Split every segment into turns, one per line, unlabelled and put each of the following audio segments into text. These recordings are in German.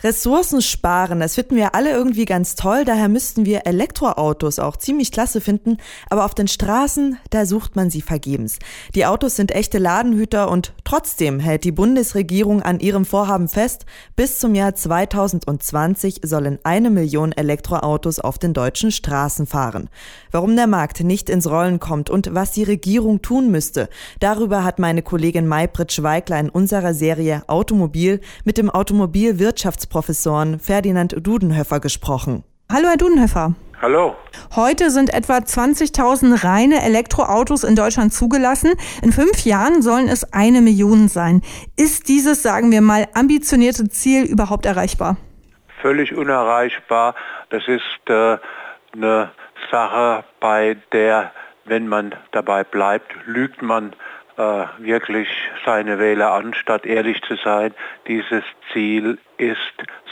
Ressourcen sparen, das finden wir alle irgendwie ganz toll, daher müssten wir Elektroautos auch ziemlich klasse finden, aber auf den Straßen, da sucht man sie vergebens. Die Autos sind echte Ladenhüter und trotzdem hält die Bundesregierung an ihrem Vorhaben fest, bis zum Jahr 2020 sollen eine Million Elektroautos auf den deutschen Straßen fahren. Warum der Markt nicht ins Rollen kommt und was die Regierung tun müsste, darüber hat meine Kollegin Maybrit Schweigler in unserer Serie Automobil mit dem Automobilwirtschafts Wirtschaftsprofessoren Ferdinand Dudenhöfer gesprochen.
Hallo, Herr Dudenhöfer.
Hallo.
Heute sind etwa 20.000 reine Elektroautos in Deutschland zugelassen. In fünf Jahren sollen es eine Million sein. Ist dieses, sagen wir mal, ambitionierte Ziel überhaupt erreichbar?
Völlig unerreichbar. Das ist äh, eine Sache, bei der, wenn man dabei bleibt, lügt man äh, wirklich seine Wähler an, statt ehrlich zu sein. Dieses Ziel ist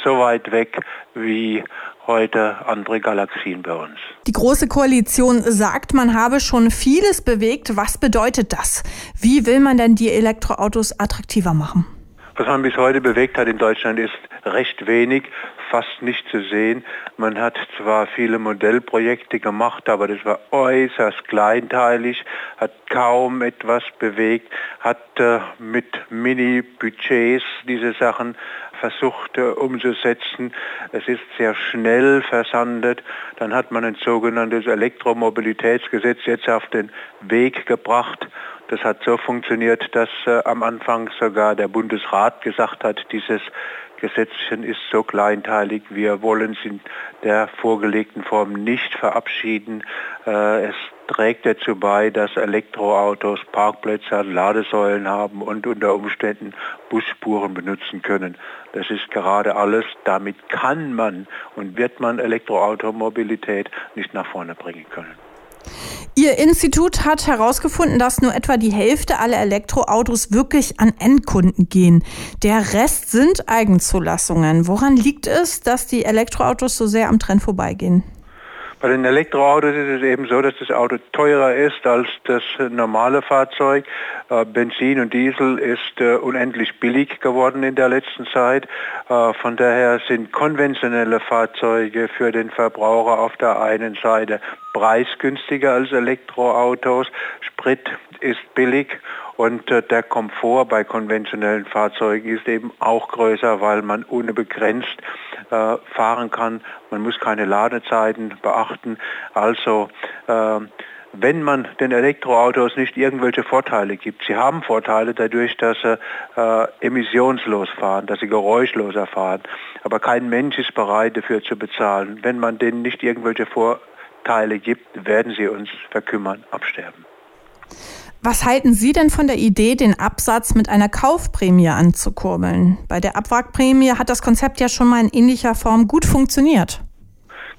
so weit weg wie heute andere Galaxien bei uns.
Die Große Koalition sagt, man habe schon vieles bewegt. Was bedeutet das? Wie will man denn die Elektroautos attraktiver machen?
Was man bis heute bewegt hat in Deutschland ist recht wenig, fast nicht zu sehen. Man hat zwar viele Modellprojekte gemacht, aber das war äußerst kleinteilig, hat kaum etwas bewegt, hat äh, mit Mini-Budgets diese Sachen versucht äh, umzusetzen. Es ist sehr schnell versandet. Dann hat man ein sogenanntes Elektromobilitätsgesetz jetzt auf den Weg gebracht das hat so funktioniert, dass äh, am Anfang sogar der Bundesrat gesagt hat, dieses Gesetzchen ist so kleinteilig, wir wollen es in der vorgelegten Form nicht verabschieden. Äh, es trägt dazu bei, dass Elektroautos Parkplätze, Ladesäulen haben und unter Umständen Busspuren benutzen können. Das ist gerade alles. Damit kann man und wird man Elektroautomobilität nicht nach vorne bringen können.
Ihr Institut hat herausgefunden, dass nur etwa die Hälfte aller Elektroautos wirklich an Endkunden gehen. Der Rest sind Eigenzulassungen. Woran liegt es, dass die Elektroautos so sehr am Trend vorbeigehen?
Bei den Elektroautos ist es eben so, dass das Auto teurer ist als das normale Fahrzeug. Äh, Benzin und Diesel ist äh, unendlich billig geworden in der letzten Zeit. Äh, von daher sind konventionelle Fahrzeuge für den Verbraucher auf der einen Seite preisgünstiger als Elektroautos. Sprit ist billig und äh, der Komfort bei konventionellen Fahrzeugen ist eben auch größer, weil man unbegrenzt äh, fahren kann. Man muss keine Ladezeiten beachten. Also äh, wenn man den Elektroautos nicht irgendwelche Vorteile gibt. Sie haben Vorteile dadurch, dass sie äh, emissionslos fahren, dass sie geräuschloser fahren. Aber kein Mensch ist bereit dafür zu bezahlen. Wenn man denen nicht irgendwelche Vorteile gibt, werden sie uns verkümmern, absterben.
Was halten Sie denn von der Idee, den Absatz mit einer Kaufprämie anzukurbeln? Bei der Abwrackprämie hat das Konzept ja schon mal in ähnlicher Form gut funktioniert.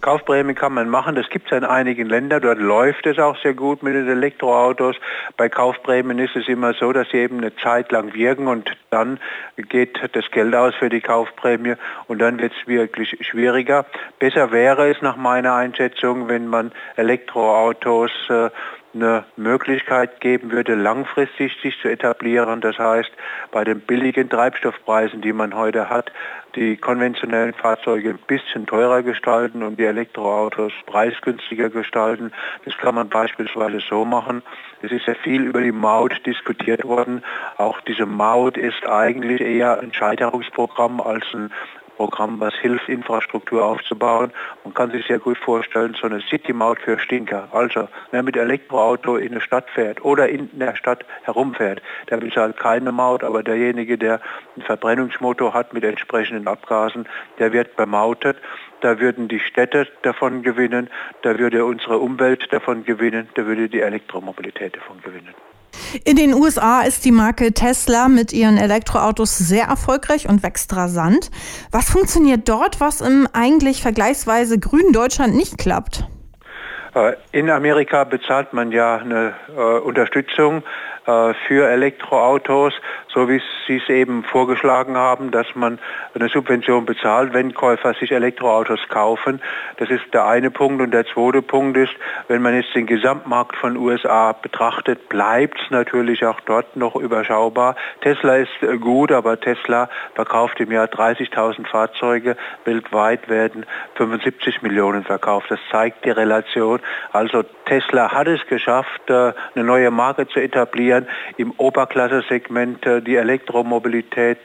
Kaufprämie kann man machen, das gibt es in einigen Ländern, dort läuft es auch sehr gut mit den Elektroautos. Bei Kaufprämien ist es immer so, dass sie eben eine Zeit lang wirken und dann geht das Geld aus für die Kaufprämie und dann wird es wirklich schwieriger. Besser wäre es nach meiner Einschätzung, wenn man Elektroautos äh, eine Möglichkeit geben würde, langfristig sich zu etablieren. Das heißt, bei den billigen Treibstoffpreisen, die man heute hat, die konventionellen Fahrzeuge ein bisschen teurer gestalten und die Elektroautos preisgünstiger gestalten. Das kann man beispielsweise so machen. Es ist ja viel über die Maut diskutiert worden. Auch diese Maut ist eigentlich eher ein Scheiterungsprogramm als ein Programm, was hilft, Infrastruktur aufzubauen. Man kann sich sehr gut vorstellen, so eine City-Maut für Stinker. Also, wer mit Elektroauto in eine Stadt fährt oder in der Stadt herumfährt, der bezahlt keine Maut, aber derjenige, der einen Verbrennungsmotor hat mit entsprechenden Abgasen, der wird bemautet. Da würden die Städte davon gewinnen, da würde unsere Umwelt davon gewinnen, da würde die Elektromobilität davon gewinnen.
In den USA ist die Marke Tesla mit ihren Elektroautos sehr erfolgreich und wächst rasant. Was funktioniert dort, was im eigentlich vergleichsweise grünen Deutschland nicht klappt?
Äh, in Amerika bezahlt man ja eine äh, Unterstützung für Elektroautos. so wie Sie es eben vorgeschlagen haben, dass man eine Subvention bezahlt, wenn Käufer sich Elektroautos kaufen. Das ist der eine Punkt. Und der zweite Punkt ist, wenn man jetzt den Gesamtmarkt von USA betrachtet, bleibt es natürlich auch dort noch überschaubar. Tesla ist äh, gut, aber Tesla verkauft im Jahr 30.000 Fahrzeuge. Weltweit werden 75 Millionen verkauft. Das zeigt die Relation. Also Tesla hat es geschafft, äh, eine neue Marke zu etablieren im Oberklasse-Segment, äh, die Elektromobilität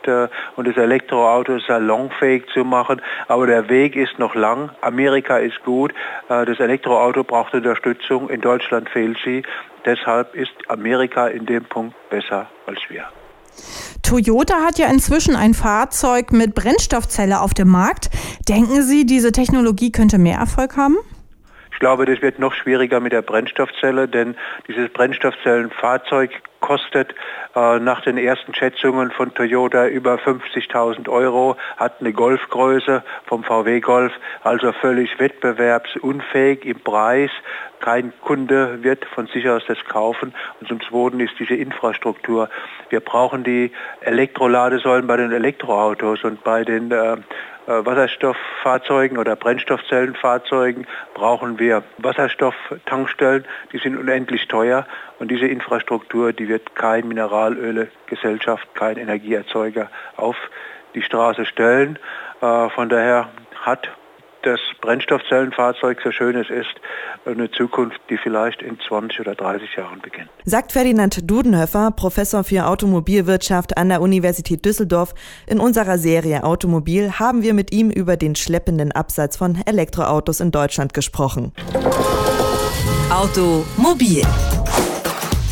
und das Elektroauto salonfähig zu machen. Aber der Weg ist noch lang. Amerika ist gut. Das Elektroauto braucht Unterstützung. In Deutschland fehlt sie. Deshalb ist Amerika in dem Punkt besser als wir.
Toyota hat ja inzwischen ein Fahrzeug mit Brennstoffzelle auf dem Markt. Denken Sie, diese Technologie könnte mehr Erfolg haben?
Ich glaube, das wird noch schwieriger mit der Brennstoffzelle, denn dieses Brennstoffzellenfahrzeug kostet äh, nach den ersten Schätzungen von Toyota über 50.000 Euro, hat eine Golfgröße vom VW Golf, also völlig wettbewerbsunfähig im Preis. Kein Kunde wird von sich aus das kaufen. Und zum Zweiten ist diese Infrastruktur. Wir brauchen die Elektroladesäulen bei den Elektroautos und bei den äh, äh, Wasserstofffahrzeugen oder Brennstoffzellenfahrzeugen brauchen wir Wasserstofftankstellen, die sind unendlich teuer und diese Infrastruktur, die wird kein Mineralölgesellschaft, kein Energieerzeuger auf die Straße stellen. Äh, von daher hat das Brennstoffzellenfahrzeug, so schön es ist, eine Zukunft, die vielleicht in 20 oder 30 Jahren beginnt.
Sagt Ferdinand Dudenhöfer, Professor für Automobilwirtschaft an der Universität Düsseldorf. In unserer Serie Automobil haben wir mit ihm über den schleppenden Absatz von Elektroautos in Deutschland gesprochen.
Automobil